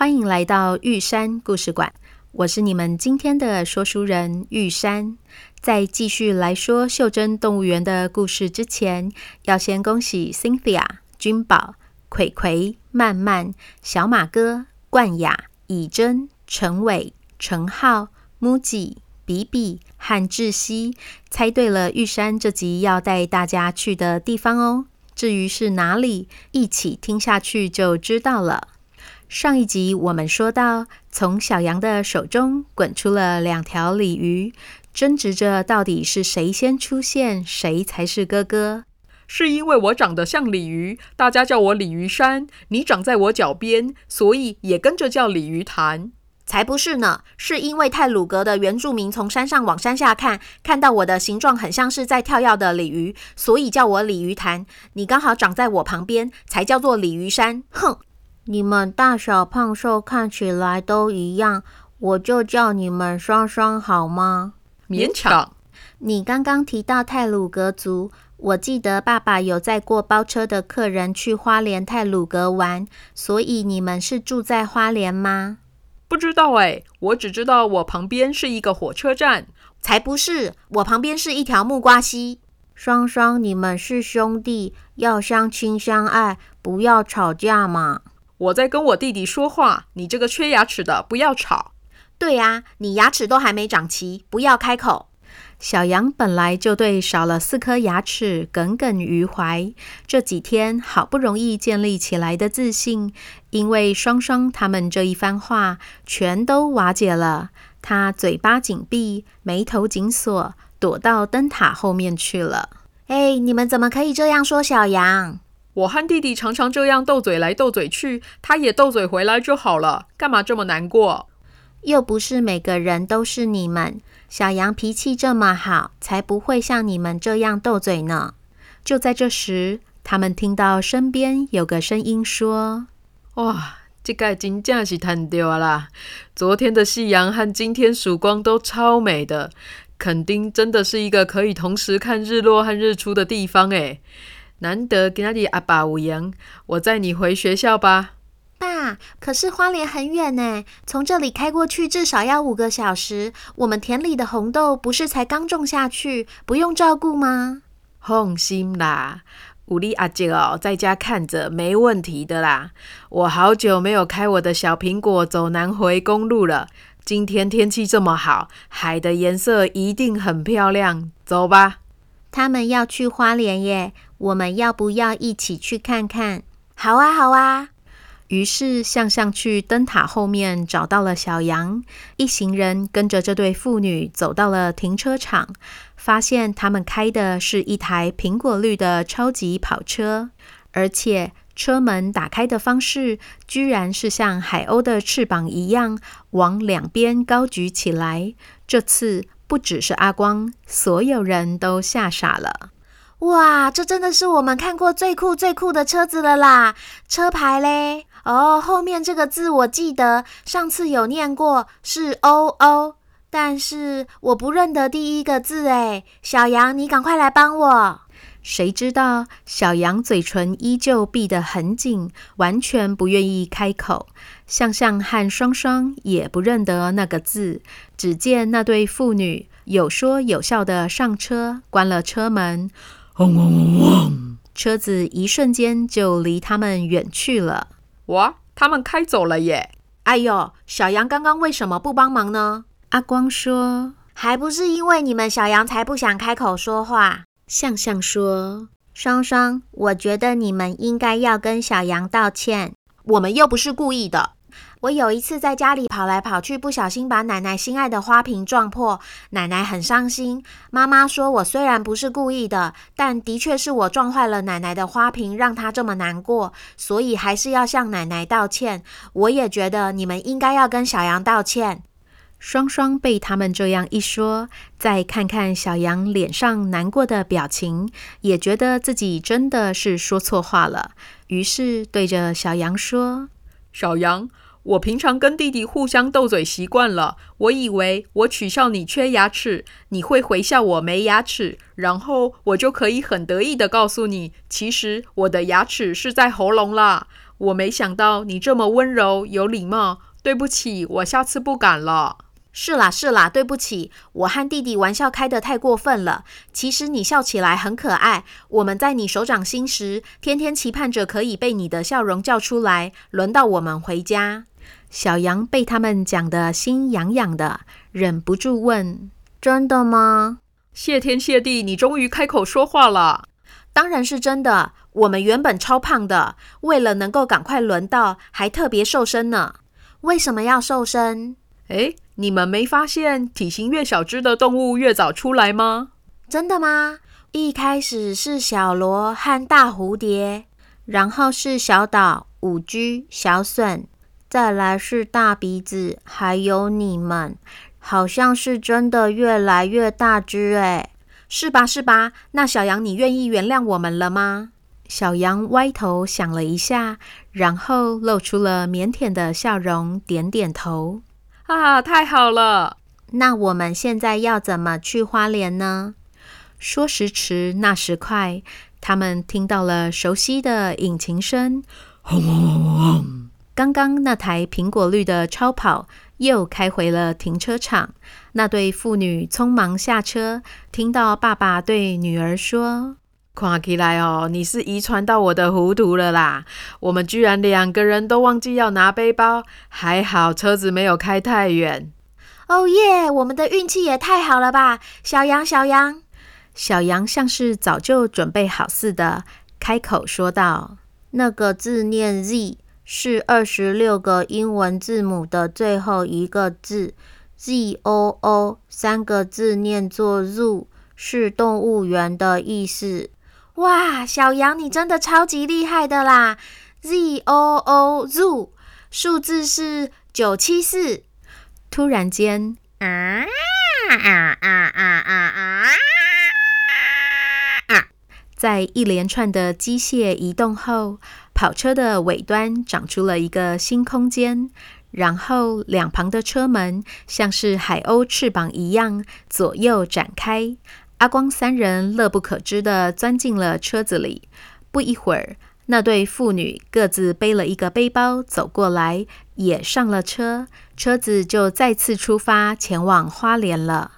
欢迎来到玉山故事馆。我是你们今天的说书人玉山。在继续来说袖珍动物园的故事之前，要先恭喜 Cynthia、君宝、葵葵、曼曼、小马哥、冠雅、以真、陈伟、陈浩、木吉。比比和志熙猜对了玉山这集要带大家去的地方哦。至于是哪里，一起听下去就知道了。上一集我们说到，从小羊的手中滚出了两条鲤鱼，争执着到底是谁先出现，谁才是哥哥。是因为我长得像鲤鱼，大家叫我鲤鱼山；你长在我脚边，所以也跟着叫鲤鱼潭。才不是呢！是因为泰鲁格的原住民从山上往山下看，看到我的形状很像是在跳跃的鲤鱼，所以叫我鲤鱼潭。你刚好长在我旁边，才叫做鲤鱼山。哼！你们大小胖瘦看起来都一样，我就叫你们双双好吗？勉强。你刚刚提到泰鲁格族，我记得爸爸有载过包车的客人去花莲泰鲁格玩，所以你们是住在花莲吗？不知道哎，我只知道我旁边是一个火车站。才不是，我旁边是一条木瓜溪。双双，你们是兄弟，要相亲相爱，不要吵架嘛。我在跟我弟弟说话，你这个缺牙齿的，不要吵。对啊，你牙齿都还没长齐，不要开口。小羊本来就对少了四颗牙齿耿耿于怀，这几天好不容易建立起来的自信，因为双双他们这一番话，全都瓦解了。他嘴巴紧闭，眉头紧锁，躲到灯塔后面去了。哎，你们怎么可以这样说小羊？我和弟弟常常这样斗嘴来斗嘴去，他也斗嘴回来就好了，干嘛这么难过？又不是每个人都是你们。小羊脾气这么好，才不会像你们这样斗嘴呢。就在这时，他们听到身边有个声音说：“哇，这个真正是太屌啦！昨天的夕阳和今天曙光都超美的，垦丁真的是一个可以同时看日落和日出的地方诶。难得今天阿爸有闲，我载你回学校吧。”爸，可是花莲很远呢，从这里开过去至少要五个小时。我们田里的红豆不是才刚种下去，不用照顾吗？放心啦，有你阿姐哦，在家看着没问题的啦。我好久没有开我的小苹果走南回公路了。今天天气这么好，海的颜色一定很漂亮。走吧。他们要去花莲耶，我们要不要一起去看看？好啊，好啊。于是，向向去灯塔后面找到了小羊，一行人跟着这对父女走到了停车场，发现他们开的是一台苹果绿的超级跑车，而且车门打开的方式居然是像海鸥的翅膀一样往两边高举起来。这次不只是阿光，所有人都吓傻了。哇，这真的是我们看过最酷最酷的车子了啦！车牌嘞？哦，后面这个字我记得，上次有念过，是 “oo”，但是我不认得第一个字诶。小羊，你赶快来帮我。谁知道小羊嘴唇依旧闭得很紧，完全不愿意开口。向向和双双也不认得那个字，只见那对父女有说有笑地上车，关了车门，嗡嗡嗡嗡，车子一瞬间就离他们远去了。哇，他们开走了耶！哎呦，小羊刚刚为什么不帮忙呢？阿光说：“还不是因为你们小羊才不想开口说话。”向向说：“双双，我觉得你们应该要跟小羊道歉。我们又不是故意的。”我有一次在家里跑来跑去，不小心把奶奶心爱的花瓶撞破，奶奶很伤心。妈妈说我虽然不是故意的，但的确是我撞坏了奶奶的花瓶，让她这么难过，所以还是要向奶奶道歉。我也觉得你们应该要跟小羊道歉。双双被他们这样一说，再看看小羊脸上难过的表情，也觉得自己真的是说错话了，于是对着小羊说：“小羊。”我平常跟弟弟互相斗嘴习惯了，我以为我取笑你缺牙齿，你会回笑我没牙齿，然后我就可以很得意地告诉你，其实我的牙齿是在喉咙啦。我没想到你这么温柔有礼貌，对不起，我下次不敢了。是啦是啦，对不起，我和弟弟玩笑开得太过分了。其实你笑起来很可爱。我们在你手掌心时，天天期盼着可以被你的笑容叫出来。轮到我们回家，小羊被他们讲得心痒痒的，忍不住问：“真的吗？”谢天谢地，你终于开口说话了。当然是真的。我们原本超胖的，为了能够赶快轮到，还特别瘦身呢。为什么要瘦身？诶，你们没发现体型越小只的动物越早出来吗？真的吗？一开始是小螺和大蝴蝶，然后是小岛、五居、小笋，再来是大鼻子，还有你们，好像是真的越来越大只诶，是吧？是吧？那小羊，你愿意原谅我们了吗？小羊歪头想了一下，然后露出了腼腆的笑容，点点头。啊，太好了！那我们现在要怎么去花莲呢？说时迟，那时快，他们听到了熟悉的引擎声，轰轰轰轰！刚刚那台苹果绿的超跑又开回了停车场。那对父女匆忙下车，听到爸爸对女儿说：“看起来哦，你是遗传到我的糊涂了啦！我们居然两个人都忘记要拿背包，还好车子没有开太远。哦耶，我们的运气也太好了吧！小羊，小羊，小羊像是早就准备好似的，开口说道：“那个字念 Z，是二十六个英文字母的最后一个字，Z O O，三个字念作 Zoo，是动物园的意思。”哇，小羊，你真的超级厉害的啦！Z O O Zoo，数字是九七四。突然间，啊啊啊啊啊啊！在一连串的机械移动后，跑车的尾端长出了一个新空间，然后两旁的车门像是海鸥翅膀一样左右展开。阿光三人乐不可支地钻进了车子里。不一会儿，那对父女各自背了一个背包走过来，也上了车。车子就再次出发，前往花莲了。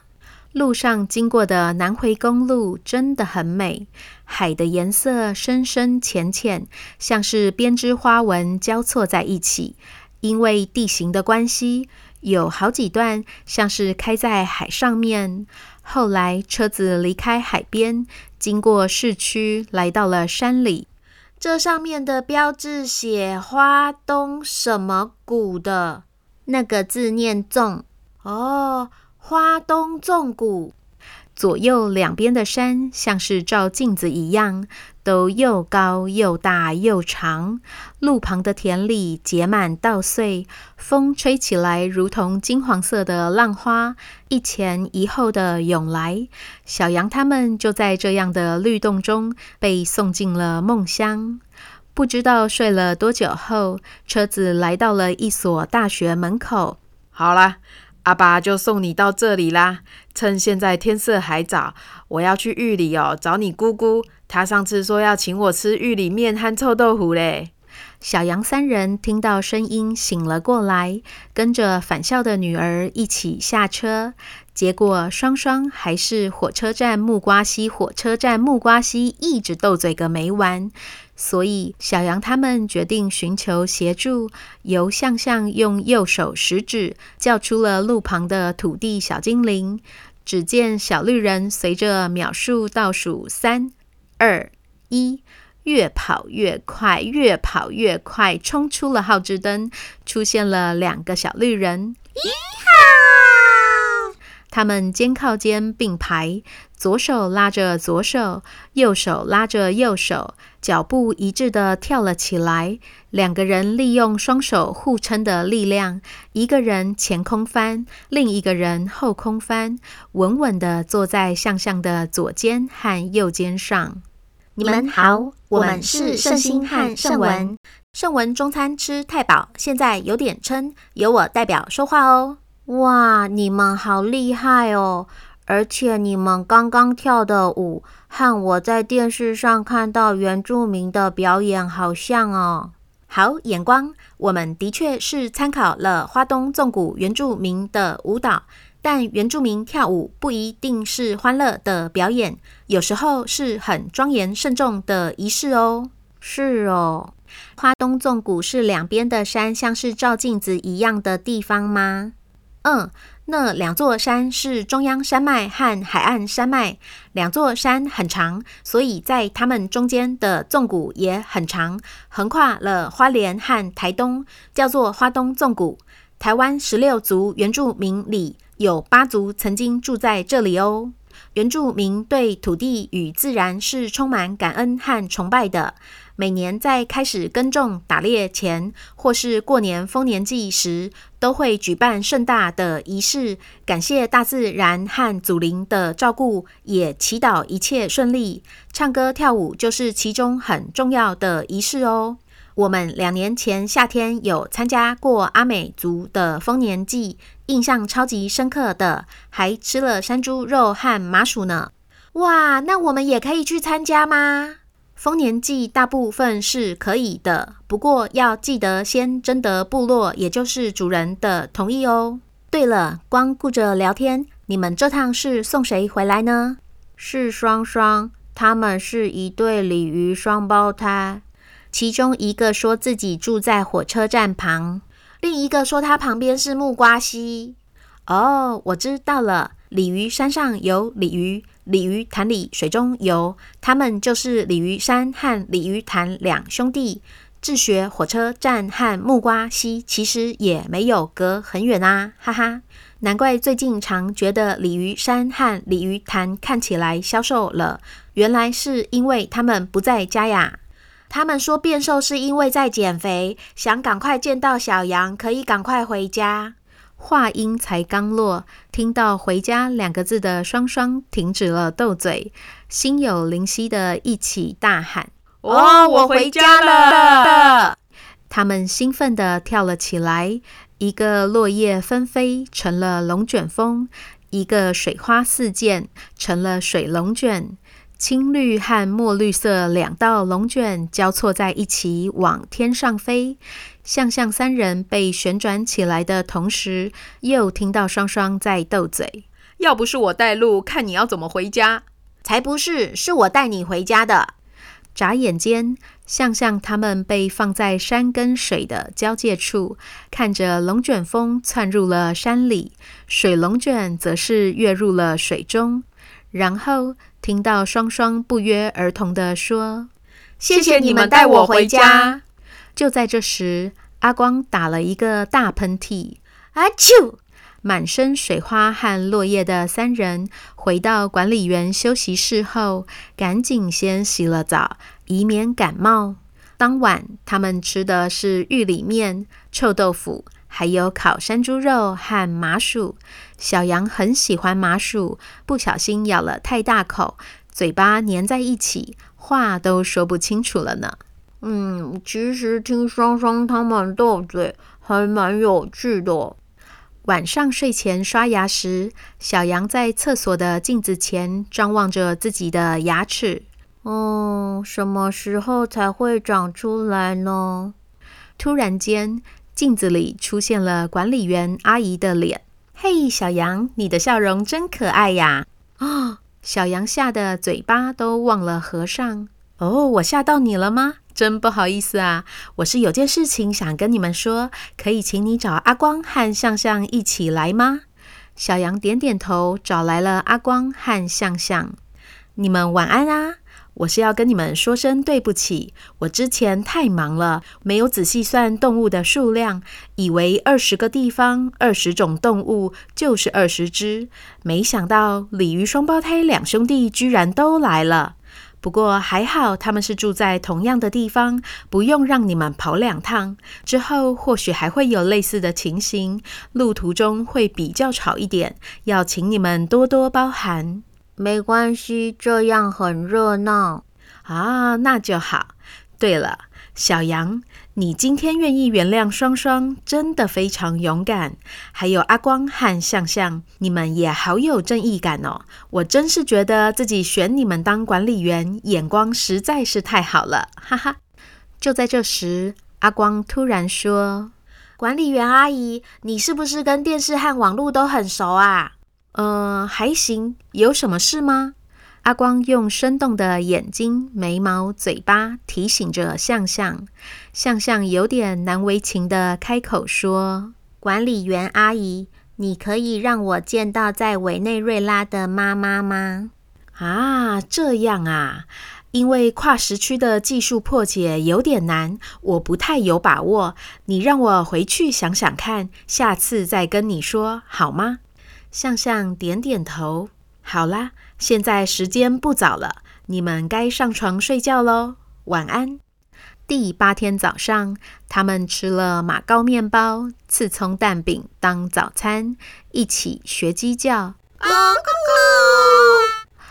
路上经过的南回公路真的很美，海的颜色深深浅浅，像是编织花纹交错在一起。因为地形的关系，有好几段像是开在海上面。后来车子离开海边，经过市区，来到了山里。这上面的标志写“花东什么谷”的，那个字念“纵”。哦，花东纵谷。左右两边的山像是照镜子一样，都又高又大又长。路旁的田里结满稻穗，风吹起来如同金黄色的浪花，一前一后的涌来。小羊他们就在这样的律动中被送进了梦乡。不知道睡了多久后，车子来到了一所大学门口。好啦。阿爸就送你到这里啦！趁现在天色还早，我要去玉里哦，找你姑姑。她上次说要请我吃玉里面和臭豆腐嘞。小羊三人听到声音醒了过来，跟着返校的女儿一起下车。结果双双还是火车站木瓜溪，火车站木瓜溪，一直斗嘴个没完。所以，小羊他们决定寻求协助，由向向用右手食指叫出了路旁的土地小精灵。只见小绿人随着秒数倒数三、二、一，越跑越快，越跑越快，冲出了号志灯，出现了两个小绿人。他们肩靠肩并排，左手拉着左手，右手拉着右手，脚步一致地跳了起来。两个人利用双手互撑的力量，一个人前空翻，另一个人后空翻，稳稳地坐在向向的左肩和右肩上。你们好，我们是圣心和圣文。圣文中餐吃太饱，现在有点撑，由我代表说话哦。哇，你们好厉害哦！而且你们刚刚跳的舞和我在电视上看到原住民的表演好像哦。好眼光，我们的确是参考了花东纵谷原住民的舞蹈，但原住民跳舞不一定是欢乐的表演，有时候是很庄严慎重的仪式哦。是哦，花东纵谷是两边的山像是照镜子一样的地方吗？嗯，那两座山是中央山脉和海岸山脉，两座山很长，所以在它们中间的纵谷也很长，横跨了花莲和台东，叫做花东纵谷。台湾十六族原住民里有八族曾经住在这里哦。原住民对土地与自然是充满感恩和崇拜的。每年在开始耕种、打猎前，或是过年丰年祭时，都会举办盛大的仪式，感谢大自然和祖灵的照顾，也祈祷一切顺利。唱歌跳舞就是其中很重要的仪式哦。我们两年前夏天有参加过阿美族的丰年祭，印象超级深刻的，还吃了山猪肉和麻薯呢。哇，那我们也可以去参加吗？丰年祭大部分是可以的，不过要记得先征得部落，也就是主人的同意哦。对了，光顾着聊天，你们这趟是送谁回来呢？是双双，他们是一对鲤鱼双胞胎。其中一个说自己住在火车站旁，另一个说他旁边是木瓜溪。哦，我知道了，鲤鱼山上有鲤鱼。鲤鱼潭里水中游，他们就是鲤鱼山和鲤鱼潭两兄弟。自学火车站和木瓜溪其实也没有隔很远啊，哈哈！难怪最近常觉得鲤鱼山和鲤鱼潭看起来消瘦了，原来是因为他们不在家呀。他们说变瘦是因为在减肥，想赶快见到小羊，可以赶快回家。话音才刚落，听到“回家”两个字的双双停止了斗嘴，心有灵犀的一起大喊：“哦，我回家了！”他们兴奋地跳了起来，一个落叶纷飞成了龙卷风，一个水花四溅成了水龙卷，青绿和墨绿色两道龙卷交错在一起往天上飞。向向三人被旋转起来的同时，又听到双双在斗嘴。要不是我带路，看你要怎么回家？才不是，是我带你回家的。眨眼间，向向他们被放在山跟水的交界处，看着龙卷风窜入了山里，水龙卷则是跃入了水中。然后听到双双不约而同的说：“谢谢你们带我回家。”就在这时，阿光打了一个大喷嚏，阿啾！满身水花和落叶的三人回到管理员休息室后，赶紧先洗了澡，以免感冒。当晚他们吃的是玉里面、臭豆腐，还有烤山猪肉和麻薯。小羊很喜欢麻薯，不小心咬了太大口，嘴巴粘在一起，话都说不清楚了呢。嗯，其实听双双他们斗嘴还蛮有趣的。晚上睡前刷牙时，小羊在厕所的镜子前张望着自己的牙齿。哦，什么时候才会长出来呢？突然间，镜子里出现了管理员阿姨的脸。嘿，小羊，你的笑容真可爱呀！哦，小羊吓得嘴巴都忘了合上。哦，我吓到你了吗？真不好意思啊，我是有件事情想跟你们说，可以请你找阿光和向向一起来吗？小羊点点头，找来了阿光和向向。你们晚安啊！我是要跟你们说声对不起，我之前太忙了，没有仔细算动物的数量，以为二十个地方、二十种动物就是二十只，没想到鲤鱼双胞胎两兄弟居然都来了。不过还好，他们是住在同样的地方，不用让你们跑两趟。之后或许还会有类似的情形，路途中会比较吵一点，要请你们多多包涵。没关系，这样很热闹啊，那就好。对了，小羊，你今天愿意原谅双双，真的非常勇敢。还有阿光和向向，你们也好有正义感哦。我真是觉得自己选你们当管理员，眼光实在是太好了，哈哈。就在这时，阿光突然说：“管理员阿姨，你是不是跟电视和网络都很熟啊？”呃，还行，有什么事吗？阿光用生动的眼睛、眉毛、嘴巴提醒着向向。向向有点难为情地开口说：“管理员阿姨，你可以让我见到在委内瑞拉的妈妈吗？”啊，这样啊，因为跨时区的技术破解有点难，我不太有把握。你让我回去想想看，下次再跟你说好吗？向向点点头。好啦，现在时间不早了，你们该上床睡觉喽。晚安。第八天早上，他们吃了马糕面包、刺葱蛋饼当早餐，一起学鸡叫。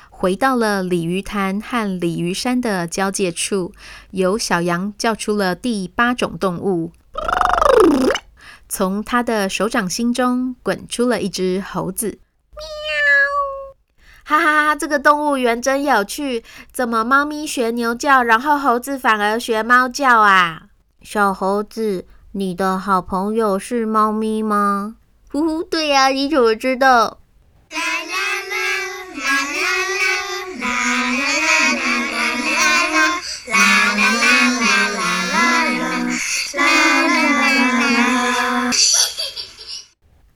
回到了鲤鱼潭和鲤鱼山的交界处，由小羊叫出了第八种动物。从他的手掌心中滚出了一只猴子，喵！哈哈哈，这个动物园真有趣，怎么猫咪学牛叫，然后猴子反而学猫叫啊？小猴子，你的好朋友是猫咪吗？呼呼，对呀，你怎么知道？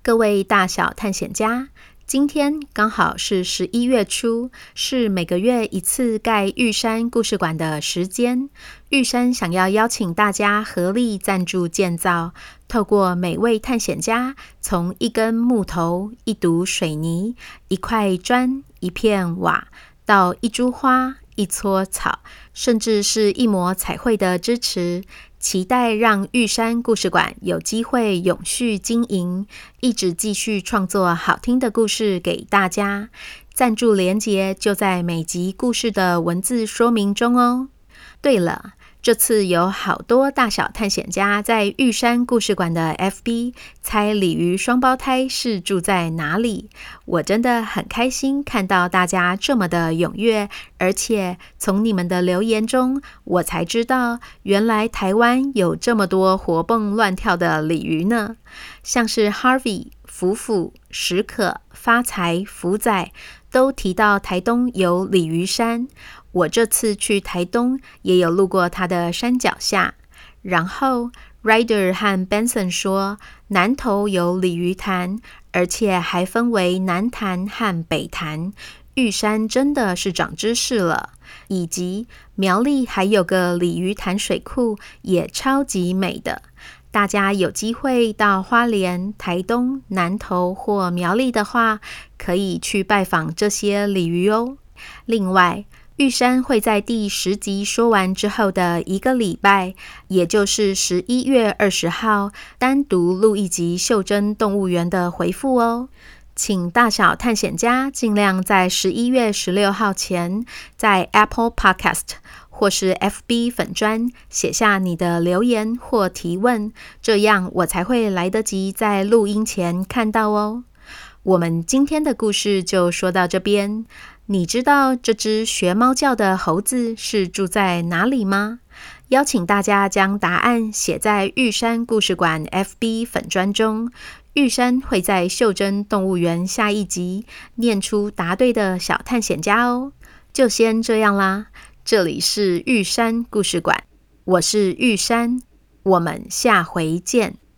各位大小探险家，今天刚好是十一月初，是每个月一次盖玉山故事馆的时间。玉山想要邀请大家合力赞助建造，透过每位探险家从一根木头、一堵水泥、一块砖、一片瓦，到一株花、一撮草，甚至是一抹彩绘的支持。期待让玉山故事馆有机会永续经营，一直继续创作好听的故事给大家。赞助连结就在每集故事的文字说明中哦。对了。这次有好多大小探险家在玉山故事馆的 FB 猜鲤鱼双胞胎是住在哪里，我真的很开心看到大家这么的踊跃，而且从你们的留言中，我才知道原来台湾有这么多活蹦乱跳的鲤鱼呢，像是 Harvey、福福、史可、发财、福仔都提到台东有鲤鱼山。我这次去台东也有路过它的山脚下，然后 Rider 和 Benson 说南投有鲤鱼潭，而且还分为南潭和北潭。玉山真的是长知识了，以及苗栗还有个鲤鱼潭水库，也超级美的。大家有机会到花莲、台东、南投或苗栗的话，可以去拜访这些鲤鱼哦。另外，玉山会在第十集说完之后的一个礼拜，也就是十一月二十号，单独录一集《袖珍动物园》的回复哦。请大小探险家尽量在十一月十六号前，在 Apple Podcast 或是 FB 粉专写下你的留言或提问，这样我才会来得及在录音前看到哦。我们今天的故事就说到这边。你知道这只学猫叫的猴子是住在哪里吗？邀请大家将答案写在玉山故事馆 FB 粉专中，玉山会在袖珍动物园下一集念出答对的小探险家哦。就先这样啦，这里是玉山故事馆，我是玉山，我们下回见。